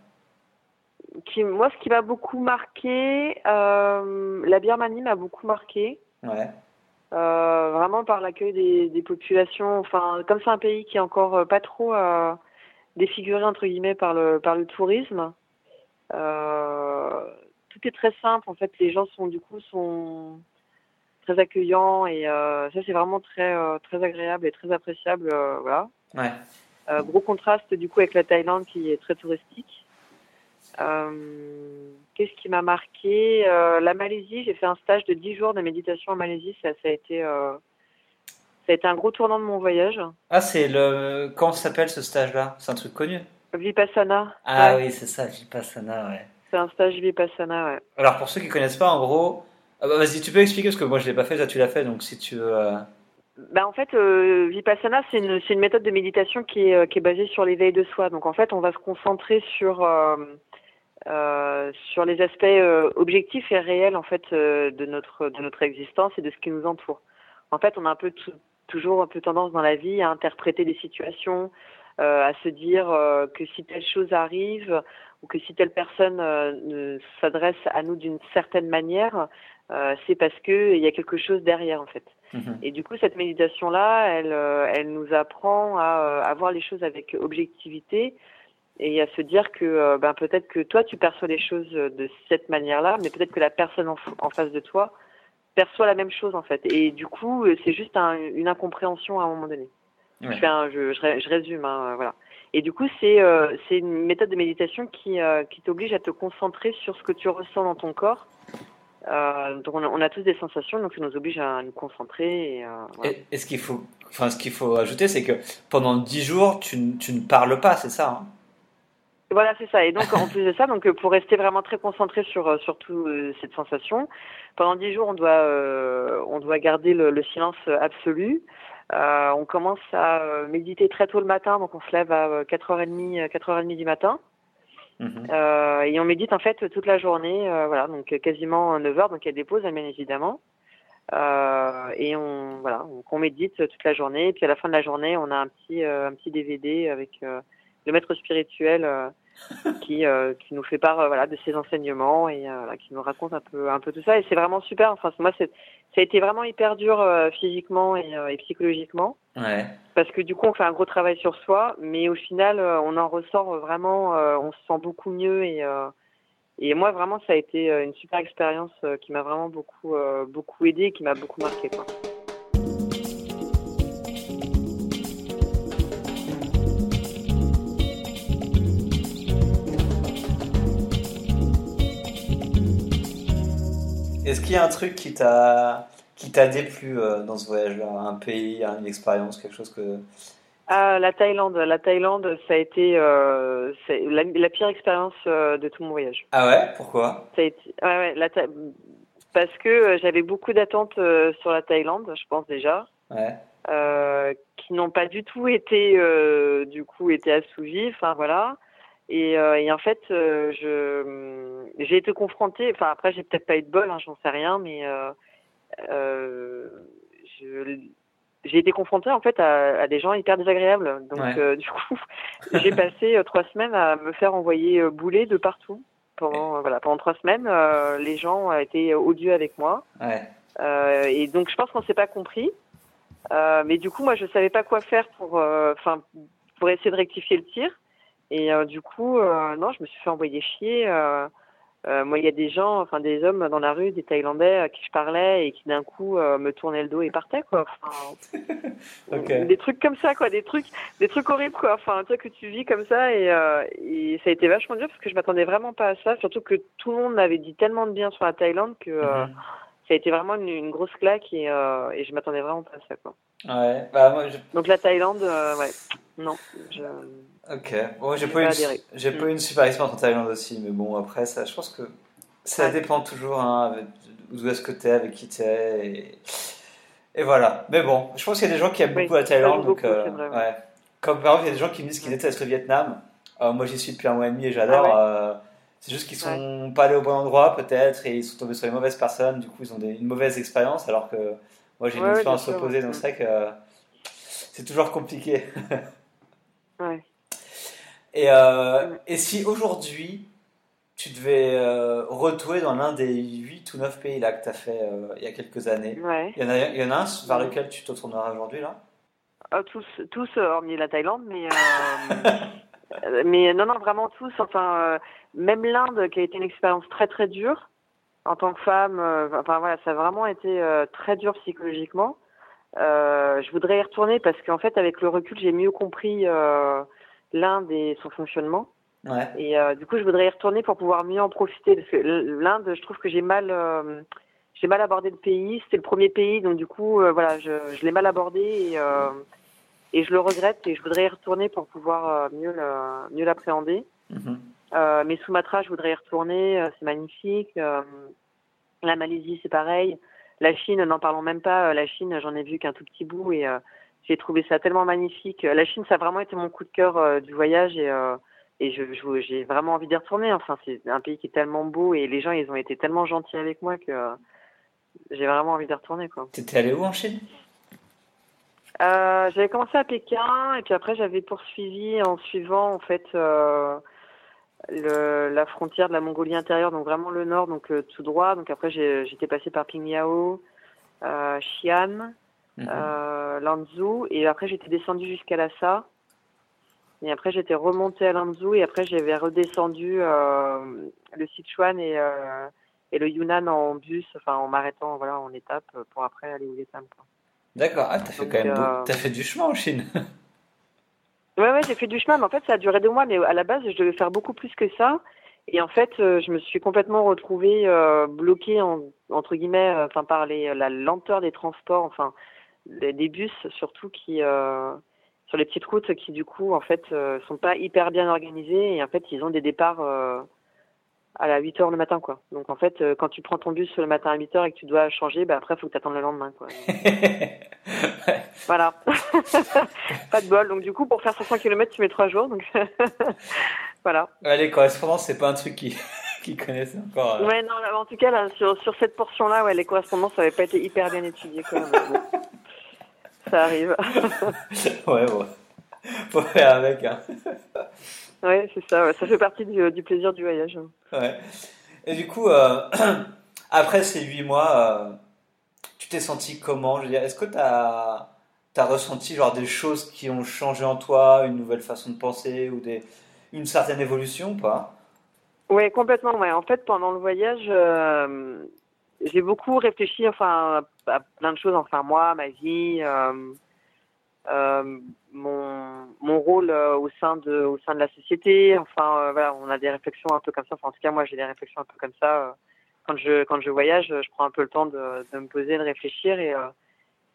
Qui, moi, ce qui m'a beaucoup marqué, euh, la Birmanie m'a beaucoup marqué. Ouais. Euh, vraiment par l'accueil des, des, populations. Enfin, comme c'est un pays qui est encore euh, pas trop euh, défiguré entre guillemets par le par le tourisme, tout est très simple. En fait, les gens sont du coup sont très accueillants et ça c'est vraiment très très agréable et très appréciable. voilà. Ouais. gros contraste du coup avec la Thaïlande qui est très touristique. Euh, qu'est-ce qui m'a marqué euh, La Malaisie, j'ai fait un stage de 10 jours de méditation en Malaisie. Ça, ça a été, euh, ça a été un gros tournant de mon voyage. Ah, c'est le. Comment s'appelle ce stage-là? C'est un truc connu? Vipassana. Ah oui, c'est ça, Vipassana, ouais. C'est un stage Vipassana, ouais. Alors pour ceux qui connaissent pas, en gros, ah bah, vas-y, tu peux expliquer parce que moi je l'ai pas fait, toi tu l'as fait, donc si tu veux. Euh, bah, en fait, euh, Vipassana, c'est une, une, méthode de méditation qui est, qui est basée sur l'éveil de soi. Donc en fait, on va se concentrer sur euh, sur les aspects euh, objectifs et réels en fait euh, de notre de notre existence et de ce qui nous entoure. En fait, on a un peu toujours un peu tendance dans la vie à interpréter des situations, à se dire que si telle chose arrive ou que si telle personne s'adresse à nous d'une certaine manière, c'est parce que il y a quelque chose derrière en fait. Mm-hmm. Et du coup, cette méditation là, elle elle nous apprend à, à voir les choses avec objectivité et à se dire que euh, ben, peut-être que toi tu perçois les choses de cette manière-là, mais peut-être que la personne en, face de toi perçoit la même chose en fait. Et du coup, euh, c'est juste une incompréhension à un moment donné. Je, fais un, je, je, résume, hein, voilà. Et du coup, c'est euh, une méthode de méditation qui, qui t'oblige à te concentrer sur ce que tu ressens dans ton corps. donc on a, tous des sensations, donc ça nous oblige à nous concentrer. Et, et, ce qu'il faut, enfin ce qu'il faut ajouter, c'est que pendant dix jours, tu, tu ne parles pas, c'est ça hein? Voilà, c'est ça. Et donc, en plus de ça, donc pour rester vraiment très concentré sur euh, sur tout euh, cette sensation, pendant dix jours, on doit euh, on doit garder le, le silence absolu. Euh, on commence à méditer très tôt le matin, donc on se lève à 4h30 4h30 du matin. Mhm. et on médite en fait toute la journée, voilà, donc quasiment 9 heures, donc il y a des pauses bien évidemment. et on voilà, donc on médite toute la journée. Et puis à la fin de la journée, on a un petit un petit DVD avec le maître spirituel qui, euh, qui nous fait part euh, voilà, de ses enseignements et euh, qui nous raconte un peu, un peu tout ça. Et c'est vraiment super. Enfin, moi, ça a été vraiment hyper dur physiquement et, et psychologiquement. Ouais. Parce que du coup, on fait un gros travail sur soi, mais au final, on en ressort vraiment, on se sent beaucoup mieux. Et, et moi, vraiment, ça a été une super expérience qui m'a vraiment beaucoup, beaucoup aidé et qui m'a beaucoup marqué. Quoi. Est-ce qu'il y a un truc qui t'a qui t'a déplu euh, dans ce voyage-là? Un pays, une expérience, quelque chose que ah, la Thaïlande, la Thaïlande, ça a été euh, la, la, pire expérience euh, de tout mon voyage. Ah ouais, pourquoi? Ça a été, ouais, ouais, la parce que j'avais beaucoup d'attentes sur la Thaïlande, je pense déjà, ouais. qui n'ont pas du tout été, du coup, été assouvies. Enfin voilà. Et, euh, et en fait, euh, je j'ai été confrontée. Enfin après, j'ai peut-être pas eu de bol, hein, j'en sais rien, mais euh, j'ai été confrontée en fait à, à, des gens hyper désagréables. Donc du coup, j'ai passé trois semaines à me faire envoyer bouler de partout. Pendant voilà pendant trois semaines, les gens étaient odieux avec moi. Ouais. et donc je pense qu'on s'est pas compris. mais du coup, moi, je savais pas quoi faire pour enfin pour essayer de rectifier le tir. Et euh, du coup, euh, non, je me suis fait envoyer chier. Euh, moi, il y a des gens, enfin des hommes dans la rue, des Thaïlandais à qui je parlais et qui d'un coup me tournaient le dos et partaient quoi. Enfin, Des trucs comme ça quoi, des trucs, des trucs horribles quoi. Enfin, un truc que tu vis comme ça et, et ça a été vachement dur parce que je m'attendais vraiment pas à ça. Surtout que tout le monde m'avait dit tellement de bien sur la Thaïlande que mhm. Ça a été vraiment une, grosse claque et, et je m'attendais vraiment pas à ça quoi. Ouais. Bah, moi, Donc la Thaïlande, ouais, non. Je... Ok. Bon, j'ai pas, eu, j'ai pas eu une super expérience en Thaïlande aussi, mais bon, après, ça, je pense que ça dépend toujours hein, d'où est-ce que t'es, avec qui t'es. Et... et voilà. Mais bon, je pense qu'il y a des gens qui aiment beaucoup la Thaïlande. Donc, euh, ouais. Comme par exemple, il y a des gens qui me disent qu'ils détestent le Vietnam. Euh, moi, j'y suis depuis un mois et demi et j'adore. Ah euh, c'est juste qu'ils sont pas allés au bon endroit, peut-être, et ils sont tombés sur les mauvaises personnes. Du coup, ils ont une mauvaise expérience, alors que moi, j'ai une expérience opposée, donc c'est vrai que c'est toujours compliqué. ouais. Et, euh, et si aujourd'hui, tu devais euh, retourer dans l'un des 8 ou 9 pays là que tu as fait euh, il y a quelques années, il, y en a, il y en a un vers lequel tu te tourneras aujourd'hui là? Ah, Tous, tous hormis la Thaïlande, mais, mais non, non, vraiment tous. Enfin, même l'Inde qui a été une expérience très très dure en tant que femme. enfin voilà, ça a vraiment été très dur psychologiquement. je voudrais y retourner parce qu'en fait, avec le recul, j'ai mieux compris l'Inde et son fonctionnement. Ouais. Et euh, du coup, je voudrais y retourner pour pouvoir mieux en profiter parce que l'Inde, je trouve que j'ai mal, euh, j'ai mal abordé le pays. C'était le premier pays, donc du coup, euh, voilà, je, je l'ai mal abordé et, et je le regrette et je voudrais y retourner pour pouvoir mieux mieux l'appréhender. Mhm. mais Sumatra, je voudrais y retourner, c'est magnifique. la Malaisie, c'est pareil. La Chine, n'en parlons même pas. La Chine, j'en ai vu qu'un tout petit bout et j'ai trouvé ça tellement magnifique. La Chine, ça a vraiment été mon coup de cœur du voyage et et je, j'ai vraiment envie d'y retourner. Enfin, c'est un pays qui est tellement beau et les gens, ils ont été tellement gentils avec moi que j'ai vraiment envie d'y retourner. Quoi. T'étais allé où en Chine? Euh, J'avais commencé à Pékin et puis après j'avais poursuivi en suivant en fait euh, le, la frontière de la Mongolie intérieure, donc vraiment le nord, donc euh, tout droit. Donc après j'étais passé par Pingyao, euh, Xi'an, mhm. Lanzhou et après j'étais descendu jusqu'à Lhasa. Et après, j'étais remontée à Lanzhou et après, j'avais redescendu le Sichuan et, et le Yunnan en bus, enfin en m'arrêtant voilà, en étape pour après aller au Vietnam. D'accord, ah, t'as fait quand même euh... fait du chemin en Chine. ouais, ouais, j'ai fait du chemin, mais en fait, ça a duré deux mois, mais à la base, je devais faire beaucoup plus que ça. Et en fait, euh, je me suis complètement retrouvée euh, bloquée en, entre guillemets, euh, enfin par les, la lenteur des transports, enfin des, des bus surtout qui sur les petites routes qui du coup en fait sont pas hyper bien organisées et en fait ils ont des départs à la 8 heures le matin quoi. Donc en fait euh, quand tu prends ton bus le matin à 8 heures et que tu dois changer, bah après faut que tu attendes le lendemain quoi. voilà. pas de bol. Donc du coup pour faire 500 km tu mets 3 jours donc voilà. Ouais, les correspondances c'est pas un truc qui qui connaissent encore. Ouais non en tout cas là sur sur cette portion là ouais les correspondances ça avait pas été hyper bien étudié quand même ça arrive. ouais, ouais. Faut faire avec. Hein. Ouais, c'est ça. Ça fait partie du, du, plaisir du voyage. Ouais. Et du coup, euh, après ces huit mois, euh, tu t'es senti comment? Je veux dire, est-ce que tu as, as, ressenti genre des choses qui ont changé en toi, une nouvelle façon de penser ou des, une certaine évolution ou pas? Oui, complètement. Ouais. En fait, pendant le voyage, euh, j'ai beaucoup réfléchi enfin à plein de choses enfin moi ma vie mon mon rôle euh, au sein de au sein de la société. Enfin euh, voilà on a des réflexions un peu comme ça. Enfin en tout cas moi j'ai des réflexions un peu comme ça euh, quand je quand je voyage je prends un peu le temps de, de me poser de réfléchir et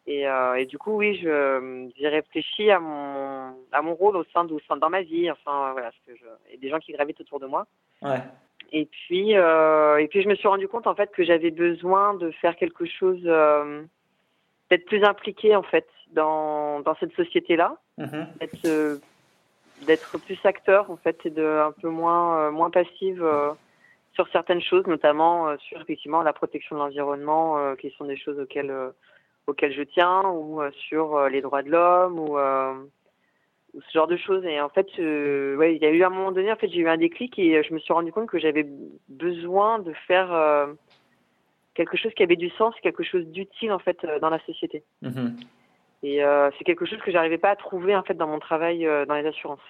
et, et du coup oui je j'ai réfléchi à mon à mon rôle au sein de au sein dans ma vie. Enfin voilà que je y a des gens qui gravitent autour de moi. Ouais. Et puis, euh, et puis je me suis rendu compte en fait que j'avais besoin de faire quelque chose, euh, d'être plus impliqué en fait dans dans cette société-là, mm-hmm. d'être euh, d'être plus acteur en fait et de un peu moins euh, moins passive euh, sur certaines choses, notamment sur effectivement la protection de l'environnement, qui sont des choses auxquelles auxquelles je tiens, ou sur les droits de l'homme, ou ce genre de choses. Et en fait, euh, ouais, il y a eu un moment donné, en fait, j'ai eu un déclic et euh, je me suis rendu compte que j'avais besoin de faire euh, quelque chose qui avait du sens, quelque chose d'utile en fait dans la société. Mm-hmm. Et c'est quelque chose que j'arrivais pas à trouver en fait dans mon travail dans les assurances.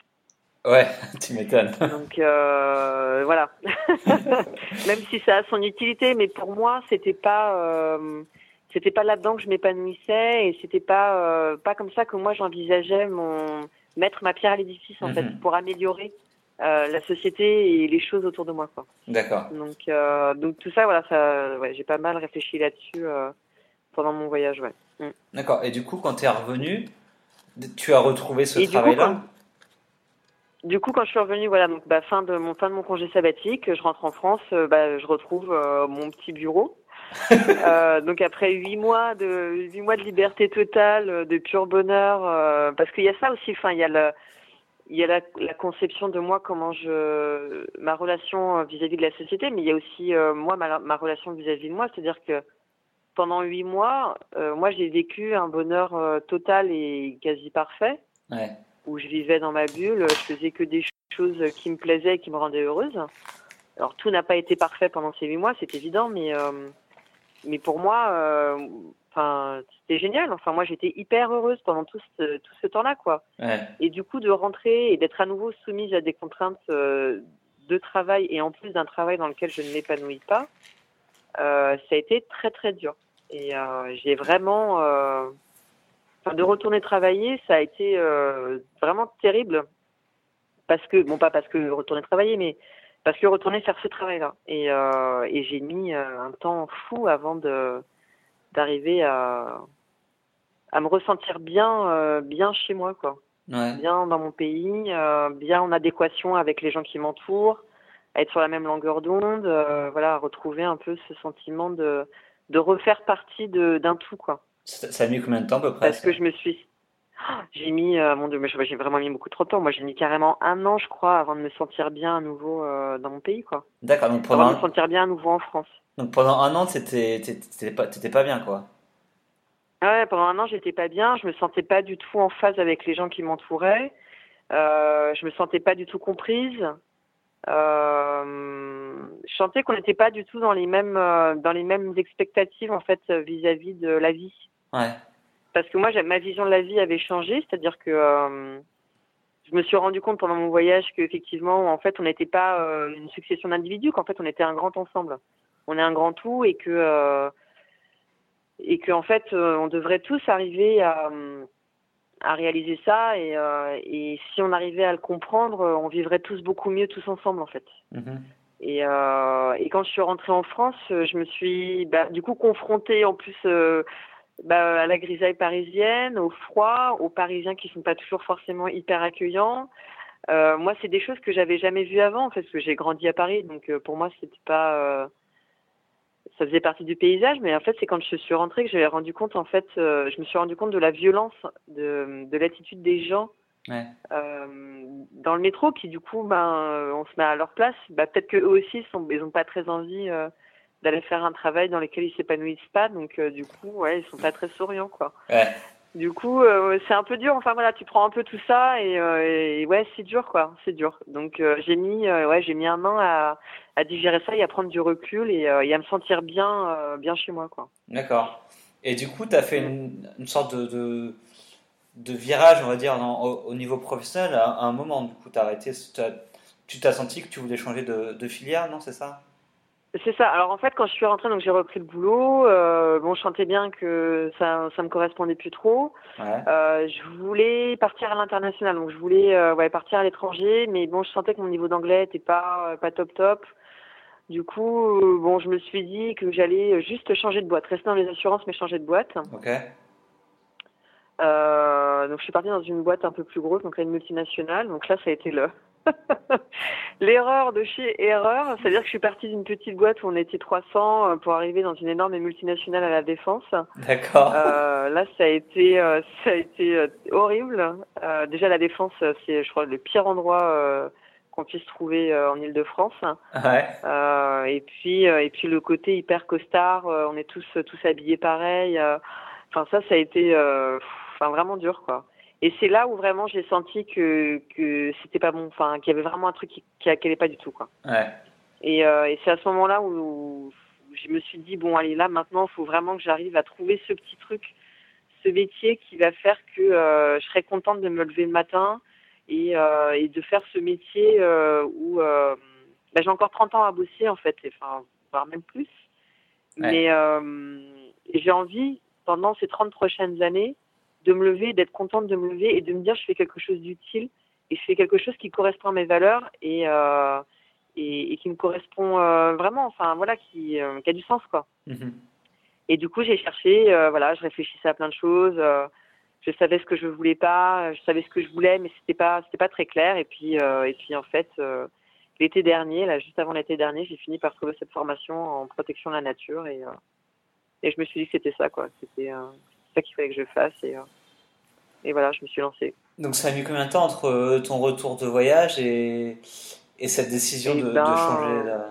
Ouais, tu m'étonnes. Donc voilà. Même si ça a son utilité, mais pour moi, c'était pas c'était pas là-dedans que je m'épanouissais et c'était pas pas comme ça que moi j'envisageais mon mettre ma pierre à l'édifice en fait mhm. pour améliorer euh, la société et les choses autour de moi. D'accord. Donc euh, donc tout ça voilà ça ouais, j'ai pas mal réfléchi là-dessus euh, pendant mon voyage ouais. Mm. D'accord. Et du coup quand tu es revenu, tu as retrouvé ce travail là du coup, quand je suis revenue, voilà, donc bah, fin de mon fin de mon congé sabbatique, je rentre en France, bah, je retrouve mon petit bureau euh, donc après huit mois de huit mois de liberté totale, de pur bonheur, euh, parce qu'il y a ça aussi. Enfin, il y a le il y a la, la, conception de moi, comment je, ma relation vis-à-vis de la société, mais il y a aussi moi ma, ma relation vis-à-vis de moi, c'est-à-dire que pendant huit mois, moi j'ai vécu un bonheur total et quasi parfait, ouais. où je vivais dans ma bulle, je faisais que des choses qui me plaisaient et qui me rendaient heureuse. Alors tout n'a pas été parfait pendant ces huit mois, c'est évident, mais mais pour moi, euh, enfin, c'était génial. Enfin, moi, j'étais hyper heureuse pendant tout ce, tout ce temps-là, quoi. Et du coup, de rentrer et d'être à nouveau soumise à des contraintes euh, de travail et en plus d'un travail dans lequel je ne m'épanouis pas, euh, ça a été très très dur. Et j'ai vraiment, de retourner travailler, ça a été vraiment terrible. Parce que, bon, pas parce que retourner travailler, mais parce que retourner faire ce travail-là. Et, euh, et j'ai mis euh, un temps fou avant de d'arriver à à me ressentir bien, bien chez moi, quoi. Bien dans mon pays, bien en adéquation avec les gens qui m'entourent, à être sur la même longueur d'onde, voilà, à retrouver un peu ce sentiment de, de refaire partie d'un tout, quoi. Ça, a mis combien de temps à peu près Parce que je me suis. J'ai mis, mon Dieu, mais j'ai vraiment mis beaucoup trop de temps. Moi, j'ai mis carrément un an, je crois, avant de me sentir bien à nouveau dans mon pays, quoi. D'accord, donc pendant. Avant de me sentir bien à nouveau en France. Donc pendant un an, t'étais pas, pas bien, quoi. Ouais, pendant un an, j'étais pas bien. Je me sentais pas du tout en phase avec les gens qui m'entouraient. Euh, je me sentais pas du tout comprise. Euh, je sentais qu'on n'était pas du tout dans les mêmes euh, dans les mêmes expectatives en fait vis-à-vis de la vie. Ouais. Parce que moi, ma vision de la vie avait changé, c'est-à-dire que euh, je me suis rendu compte pendant mon voyage qu'effectivement, en fait, on n'était pas euh, une succession d'individus, qu'en fait, on était un grand ensemble on est un grand tout et que euh, et que en fait on devrait tous arriver à, à réaliser ça et, et si on arrivait à le comprendre, on vivrait tous beaucoup mieux tous ensemble en fait. Mhm. Et, et quand je suis rentrée en France, je me suis bah, du coup confrontée en plus bah, à la grisaille parisienne, au froid, aux Parisiens qui sont pas toujours forcément hyper accueillants. moi, c'est des choses que j'avais jamais vues avant, en fait, parce que j'ai grandi à Paris, donc pour moi, c'était pas ça faisait partie du paysage, mais en fait, c'est quand je suis rentrée que j'avais rendu compte, en fait, euh, je me suis rendu compte de la violence, de, de l'attitude des gens euh, dans le métro, qui du coup, ben, on se met à leur place. Bah, peut-être qu'eux aussi, sont, ils n'ont pas très envie euh, d'aller faire un travail dans lequel ils s'épanouissent pas, donc du coup, ouais, ils sont pas très souriants, quoi. Ouais. Du coup, euh, c'est un peu dur. Enfin voilà, tu prends un peu tout ça et, euh, ouais, c'est dur quoi, c'est dur. Donc euh, j'ai mis, ouais, j'ai mis un an à, à, digérer ça et à prendre du recul et, et à me sentir bien, bien chez moi quoi. D'accord. Et du coup, tu as fait une, une sorte de, de, de, virage, on va dire, au, niveau professionnel à, un moment. Du coup, as arrêté. tu t'as senti que tu voulais changer de, de filière, non C'est ça? C'est ça. Alors en fait, quand je suis rentrée, donc j'ai repris le boulot. Euh, bon, je sentais bien que ça, ça me correspondait plus trop. Euh, je voulais partir à l'international, donc je voulais euh, ouais, partir à l'étranger, mais bon, je sentais que mon niveau d'anglais était pas pas top top. Du coup, bon, je me suis dit que j'allais juste changer de boîte, rester dans les assurances, mais changer de boîte. Ok. donc je suis partie dans une boîte un peu plus grosse, donc là une multinationale. Donc là, ça a été le L'erreur de chez erreur, c'est-à-dire que je suis partie d'une petite boîte où on était 300 euh, pour arriver dans une énorme multinationale à la défense. D'accord. Euh, là, ça a été, euh, ça a été horrible. déjà, la défense, c'est, je crois, le pire endroit qu'on puisse trouver en Île-de-France. Ouais. et puis, et puis le côté hyper costard, on est tous tous habillés pareil. Enfin, ça, ça a été, enfin, vraiment dur, quoi. Et c'est là où vraiment j'ai senti que que c'était pas bon, enfin qu'il y avait vraiment un truc qui qui allait pas du tout quoi. Ouais. Et, euh, et c'est à ce moment-là où, je me suis dit bon allez là maintenant il faut vraiment que j'arrive à trouver ce petit truc, ce métier qui va faire que euh, je serai contente de me lever le matin et euh, et de faire ce métier où bah, j'ai encore 30 ans à bosser en fait, enfin voire même plus. Ouais. Mais j'ai envie pendant ces 30 prochaines années de me lever, d'être contente de me lever et de me dire je fais quelque chose d'utile et je fais quelque chose qui correspond à mes valeurs et euh, et, et, qui me correspond euh, vraiment, enfin voilà, qui, euh, qui, a du sens quoi. Mm-hmm. Et du coup j'ai cherché, voilà, je réfléchissais à plein de choses, je savais ce que je voulais pas, je savais ce que je voulais, mais c'était pas c'était pas très clair. Et puis et puis en fait l'été dernier, là juste avant l'été dernier, j'ai fini par trouver cette formation en protection de la nature et et je me suis dit que c'était ça quoi, c'était ça qu'il fallait que je fasse et et voilà, je me suis lancée. Donc ça a mis combien de temps entre euh, ton retour de voyage et, et cette décision de, ben, de, changer la...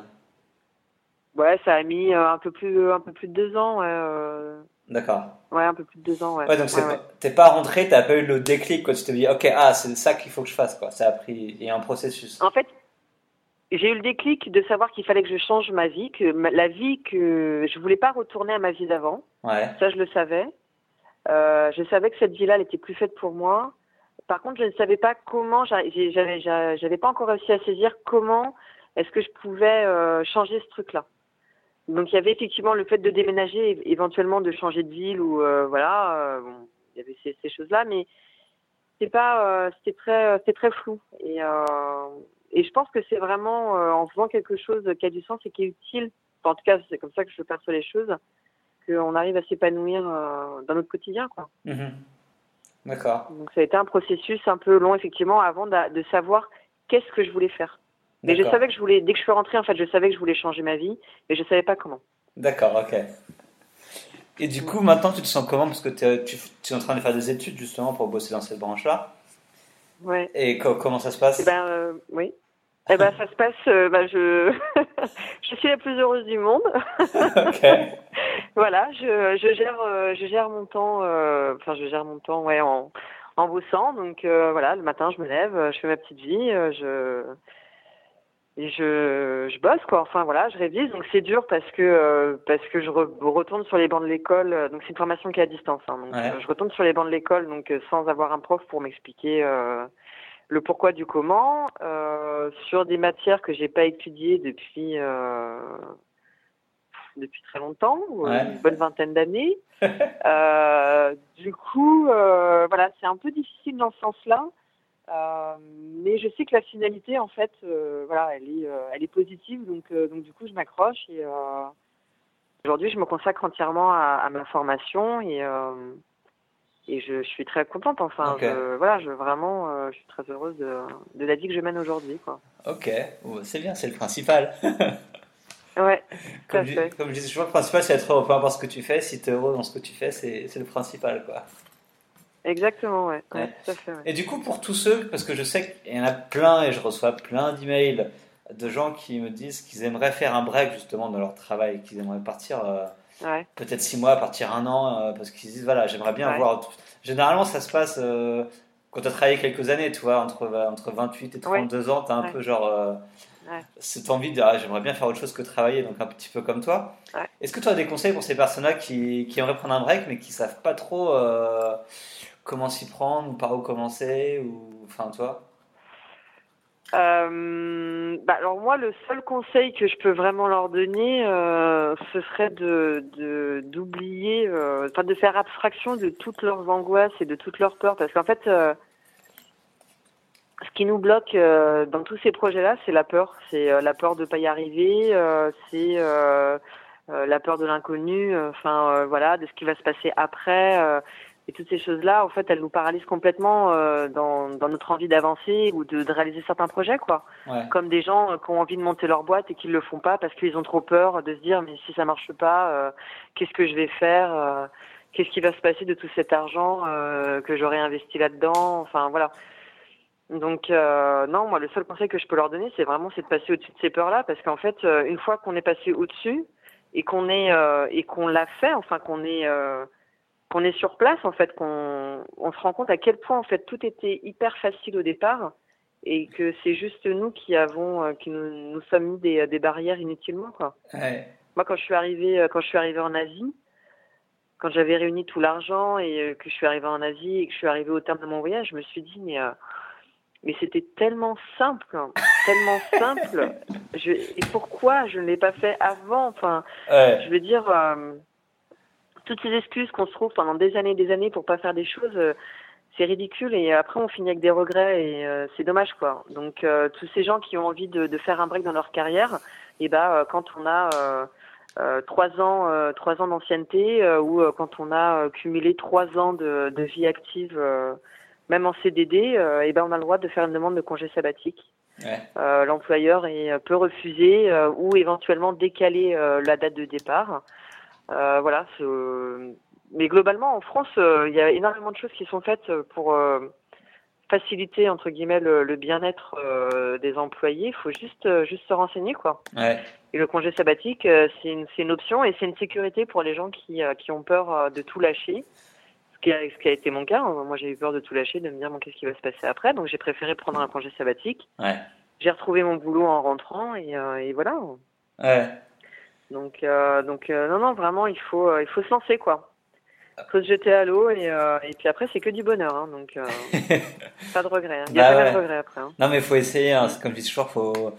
Ouais, ça a mis euh, un peu plus, un peu plus de deux ans. Ouais, euh... D'accord. Ouais, un peu plus de deux ans. Ouais. ouais donc ouais, ouais. t'es pas rentré, t'as pas eu le déclic quand tu te dis, ok, ah, c'est ça qu'il faut que je fasse, quoi. Ça a pris, il y a un processus. En fait, j'ai eu le déclic de savoir qu'il fallait que je change ma vie, que ma, la vie que je voulais pas retourner à ma vie d'avant. Ouais. Ça, je le savais. Euh, je savais que cette vie-là, elle était plus faite pour moi. Par contre, je ne savais pas comment, j'avais, pas encore réussi à saisir comment est-ce que je pouvais euh, changer ce truc-là. Donc, il y avait effectivement le fait de déménager, éventuellement de changer de ville ou euh, voilà, euh, bon, il y avait ces, ces choses-là, mais c'était pas, euh, c'était très, c'était très flou. Et, euh, et je pense que c'est vraiment en faisant quelque chose qui a du sens et qui est utile. Enfin, en tout cas, c'est comme ça que je perçois les choses qu'on arrive à s'épanouir dans notre quotidien. quoi. Mhm. D'accord. Donc ça a été un processus un peu long effectivement avant de, de savoir qu'est-ce que je voulais faire. Mais je savais que je voulais, dès que je suis rentrée, en fait, je savais que je voulais changer ma vie, mais je savais pas comment. D'accord, ok. Et du coup, maintenant, tu te sens comment? Parce que tu, tu, es en train de faire des études justement pour bosser dans cette branche-là. Ouais. Et comment ça se passe? Eh ben, euh, oui. Eh ben, ça se passe. Euh, bah, je, je suis la plus heureuse du monde. ok. voilà, je, je gère, euh, je gère mon temps. Enfin, je gère mon temps, ouais, en, en bossant. Donc voilà, le matin, je me lève, je fais ma petite vie, je et je, je bosse quoi. Enfin voilà, je révise. Donc c'est dur parce que euh, parce que je retourne sur les bancs de l'école. Euh, donc c'est une formation qui est à distance. Hein, donc euh, je retourne sur les bancs de l'école donc sans avoir un prof pour m'expliquer le pourquoi du comment sur des matières que j'ai pas étudiées depuis depuis très longtemps, une bonne vingtaine d'années. du coup, voilà, c'est un peu difficile dans ce sens-là. Euh, mais je sais que la finalité, en fait, euh, voilà, elle est, euh, elle est positive, donc, donc du coup, je m'accroche et aujourd'hui, je me consacre entièrement à, ma formation et et je, je, suis très contente. Enfin, je, voilà, je vraiment, je suis très heureuse de, de la vie que je mène aujourd'hui, quoi. Ok, c'est bien, c'est le principal. ouais. Comme, je, comme je dis toujours, le principal, c'est être heureux, peu importe ce que tu fais. Si tu es heureux dans ce que tu fais, c'est le principal, quoi. Exactement, ouais. Et du coup, pour tous ceux, parce que je sais qu'il y en a plein et je reçois plein d'emails de gens qui me disent qu'ils aimeraient faire un break justement dans leur travail, qu'ils aimeraient partir euh, peut-être six mois, partir un an, euh, parce qu'ils disent voilà, j'aimerais bien voir. Généralement, ça se passe euh, quand tu as travaillé quelques années, tu vois, entre, entre 28 et 32 ans, tu as un peu genre cette envie de ah, j'aimerais bien faire autre chose que travailler, donc un petit peu comme toi. Est-ce que tu as des conseils pour ces personnes-là qui, qui, aimeraient prendre un break mais qui savent pas trop comment s'y prendre ou par où commencer ou enfin toi? Euh, bah alors moi le seul conseil que je peux vraiment leur donner euh, ce serait de d'oublier euh, enfin de faire abstraction de toutes leurs angoisses et de toutes leurs peurs. Parce qu'en fait ce qui nous bloque dans tous ces projets là c'est la peur. C'est la peur de pas y arriver c'est la peur de l'inconnu enfin voilà de ce qui va se passer après et toutes ces choses-là, en fait, elles nous paralysent complètement euh, dans, dans, notre envie d'avancer ou de, de, réaliser certains projets, quoi. Comme des gens euh, qui ont envie de monter leur boîte et qui le font pas parce qu'ils ont trop peur de se dire mais si ça marche pas, euh, qu'est-ce que je vais faire euh, Qu'est-ce qui va se passer de tout cet argent que j'aurais investi là-dedans Enfin voilà. Donc non, moi le seul conseil que je peux leur donner, c'est vraiment c'est de passer au-dessus de ces peurs-là parce qu'en fait, une fois qu'on est passé au-dessus et qu'on est et qu'on l'a fait, enfin qu'on est qu'on est sur place, en fait, qu'on on se rend compte à quel point, en fait, tout était hyper facile au départ et que c'est juste nous qui avons, euh, qui nous, nous sommes mis des, des barrières inutilement, quoi. Moi, quand je suis arrivée, euh, quand je suis arrivée en Asie, quand j'avais réuni tout l'argent et euh, que je suis arrivée en Asie et que je suis arrivée au terme de mon voyage, je me suis dit, mais, mais c'était tellement simple, tellement simple. Je, et pourquoi je ne l'ai pas fait avant? Enfin, je veux dire, toutes ces excuses qu'on se trouve pendant des années et des années pour pas faire des choses, euh, c'est ridicule et après on finit avec des regrets et euh, c'est dommage quoi. Donc euh, tous ces gens qui ont envie de, de, faire un break dans leur carrière, et eh ben quand on a trois ans, trois ans d'ancienneté ou quand on a cumulé trois ans de, de vie active, même en CDD, et eh ben on a le droit de faire une demande de congé sabbatique. Ouais. L'employeur peut refuser ou éventuellement décaler la date de départ. Euh, voilà. Mais globalement, en France, euh, il y a énormément de choses qui sont faites pour euh, faciliter entre guillemets le, bien-être des employés. Il faut juste juste se renseigner quoi. Ouais. Et le congé sabbatique, c'est une, une option et c'est une sécurité pour les gens qui qui ont peur de tout lâcher. Ce qui, a, ce qui a été mon cas. Moi, j'ai eu peur de tout lâcher, de me dire bon, qu'est-ce qui va se passer après? Donc, j'ai préféré prendre un congé sabbatique. Ouais. J'ai retrouvé mon boulot en rentrant et, et voilà. Ouais. Donc, euh, donc euh, non, non, vraiment, il faut, euh, il faut se lancer, quoi. Il faut se jeter à l'eau et, et puis après, c'est que du bonheur. Hein, donc, pas de regret. Hein. Il n'y a bah de regret après. Hein. Non, mais il faut essayer. Hein, comme je dis toujours, faut...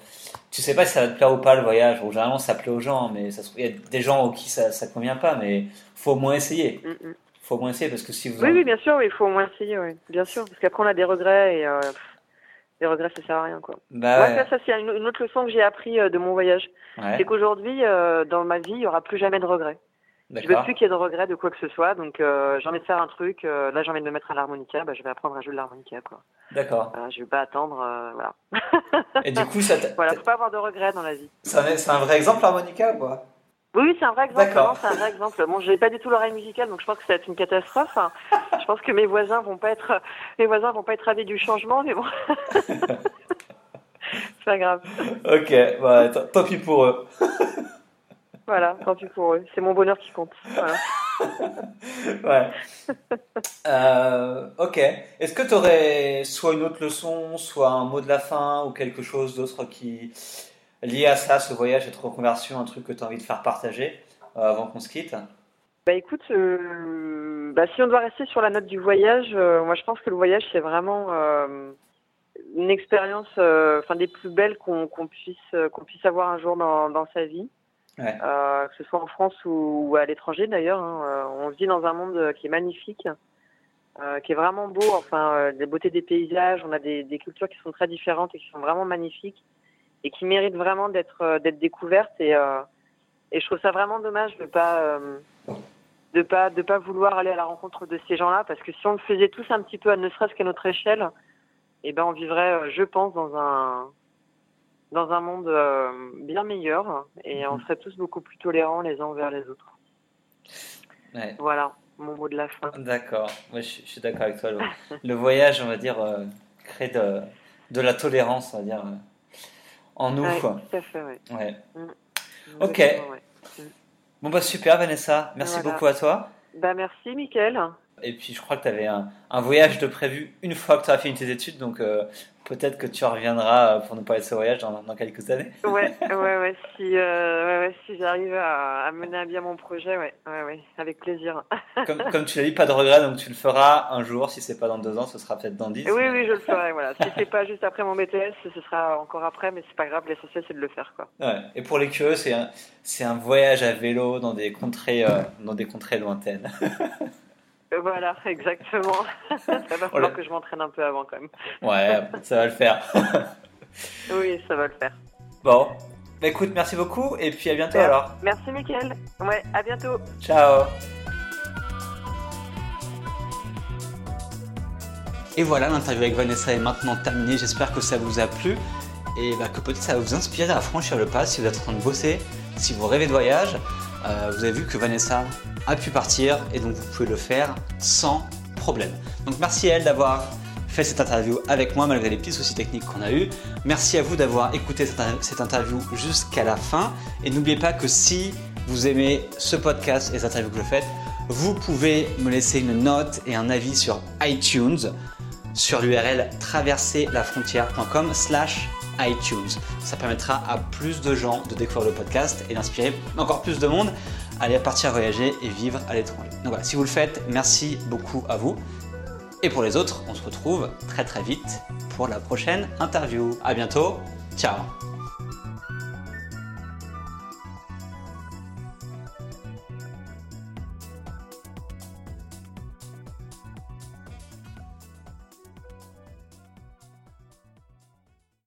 tu sais pas si ça va te plaire ou pas le voyage. Bon, généralement, ça plaît aux gens, mais il y a des gens aux qui ça ne convient pas, mais faut au moins essayer. Il mm, mm. faut au moins essayer parce que si vous. Oui, oui, bien sûr, il faut au moins essayer, oui. Bien sûr, parce qu'après, on a des regrets et les regrets ça sert à rien quoi. Bah ouais. ça, c'est une, autre leçon que j'ai appris euh, de mon voyage. C'est qu'aujourd'hui euh, dans ma vie il y aura plus jamais de regrets. Je veux plus qu'il y ait de regrets de quoi que ce soit, donc euh, j'ai envie de faire un truc. euh, là, j'ai envie de me mettre à l'harmonica, bah, je vais apprendre à jouer de l'harmonica, quoi. D'accord. Voilà, je vais pas attendre, euh, voilà. Et du coup, ça voilà, faut pas avoir de regrets dans la vie. c'est un, vrai exemple l'harmonica pas? Oui, c'est un vrai exemple. C'est un vrai exemple. Bon, j'ai pas du tout l'oreille musicale, donc je pense que ça va être une catastrophe. Je pense que mes voisins vont pas être, mes voisins vont pas être ravis du changement, mais bon. c'est pas grave. Ok, bah, tant- tant pis pour eux. Voilà, tant pis pour eux. C'est mon bonheur qui compte. Voilà. Ouais. Euh, ok. Est-ce que tu aurais soit une autre leçon, soit un mot de la fin ou quelque chose d'autre qui lié à ça, ce voyage, cette reconversion, un truc que tu as envie de faire partager euh, avant qu'on se quitte? Bah écoute, euh, bah, si on doit rester sur la note du voyage, euh, moi je pense que le voyage c'est vraiment euh, une expérience, enfin des plus belles qu'on puisse qu'on puisse avoir un jour dans, dans sa vie, Ouais. Que ce soit en France ou, ou à l'étranger d'ailleurs. hein. On vit dans un monde qui est magnifique, qui est vraiment beau. Enfin, les beautés des paysages, on a des, des cultures qui sont très différentes et qui sont vraiment magnifiques et qui méritent vraiment d'être euh, d'être découvertes et euh, et je trouve ça vraiment dommage de pas euh, de pas de pas vouloir aller à la rencontre de ces gens-là parce que si on le faisait tous un petit peu à ne serait-ce qu'à notre échelle eh ben on vivrait je pense dans un dans un monde bien meilleur et on serait tous beaucoup plus tolérants les uns envers les autres Ouais. voilà mon mot de la fin D'accord, Moi, je, suis- je suis d'accord avec toi. Le, le voyage, on va dire, euh, crée de, de la tolérance, on va dire, en nous. Ouais, quoi. tout à fait ouais. Ouais. Ok. Exactement, ouais. Bon, bah super, Vanessa. Merci Voilà. beaucoup à toi. bah merci Mickaël Et puis, je crois que tu avais un, un voyage de prévu une fois que tu as fini tes études, donc euh, peut-être que tu reviendras euh, pour nous parler de ce voyage dans, dans quelques années. ouais ouais ouais si euh, ouais, ouais, si j'arrive à, à mener à bien mon projet ouais ouais ouais avec plaisir Comme, comme tu l'as dit, pas de regret, donc tu le feras un jour. Si c'est pas dans deux ans, ce sera peut-être dans dix. Oui, mais- oui, je le ferai. Voilà. Si c'est pas juste après mon BTS, ce sera encore après, mais c'est pas grave. L'essentiel, c'est de le faire, quoi. Ouais. Et pour les curieux, c'est un, c'est un voyage à vélo dans des contrées, euh, dans des contrées lointaines. Voilà, exactement. ça va falloir que je m'entraîne un peu avant, quand même. Ouais, ça va le faire. Oui, ça va le faire. Bon, bah écoute, merci beaucoup et puis à bientôt alors. Merci, Mickaël. Ouais, à bientôt. Ciao. Et voilà, l'interview avec Vanessa est maintenant terminée. J'espère que ça vous a plu et bah, que peut-être ça va vous inspirer à franchir le pas si vous êtes en train de bosser, si vous rêvez de voyage. Euh, vous avez vu que Vanessa a pu partir et donc vous pouvez le faire sans problème. Donc merci à elle d'avoir fait cette interview avec moi malgré les petits soucis techniques qu'on a eu. Merci à vous d'avoir écouté cette, interview jusqu'à la fin et n'oubliez pas que si vous aimez ce podcast et cette interview que je fais, vous pouvez me laisser une note et un avis sur iTunes sur l'URL traverserlafrontière.com slash iTunes. Ça permettra à plus de gens de découvrir le podcast et d'inspirer encore plus de monde à aller partir voyager et vivre à l'étranger. Donc voilà, si vous le faites, merci beaucoup à vous. Et pour les autres, on se retrouve très très vite pour la prochaine interview. À bientôt, ciao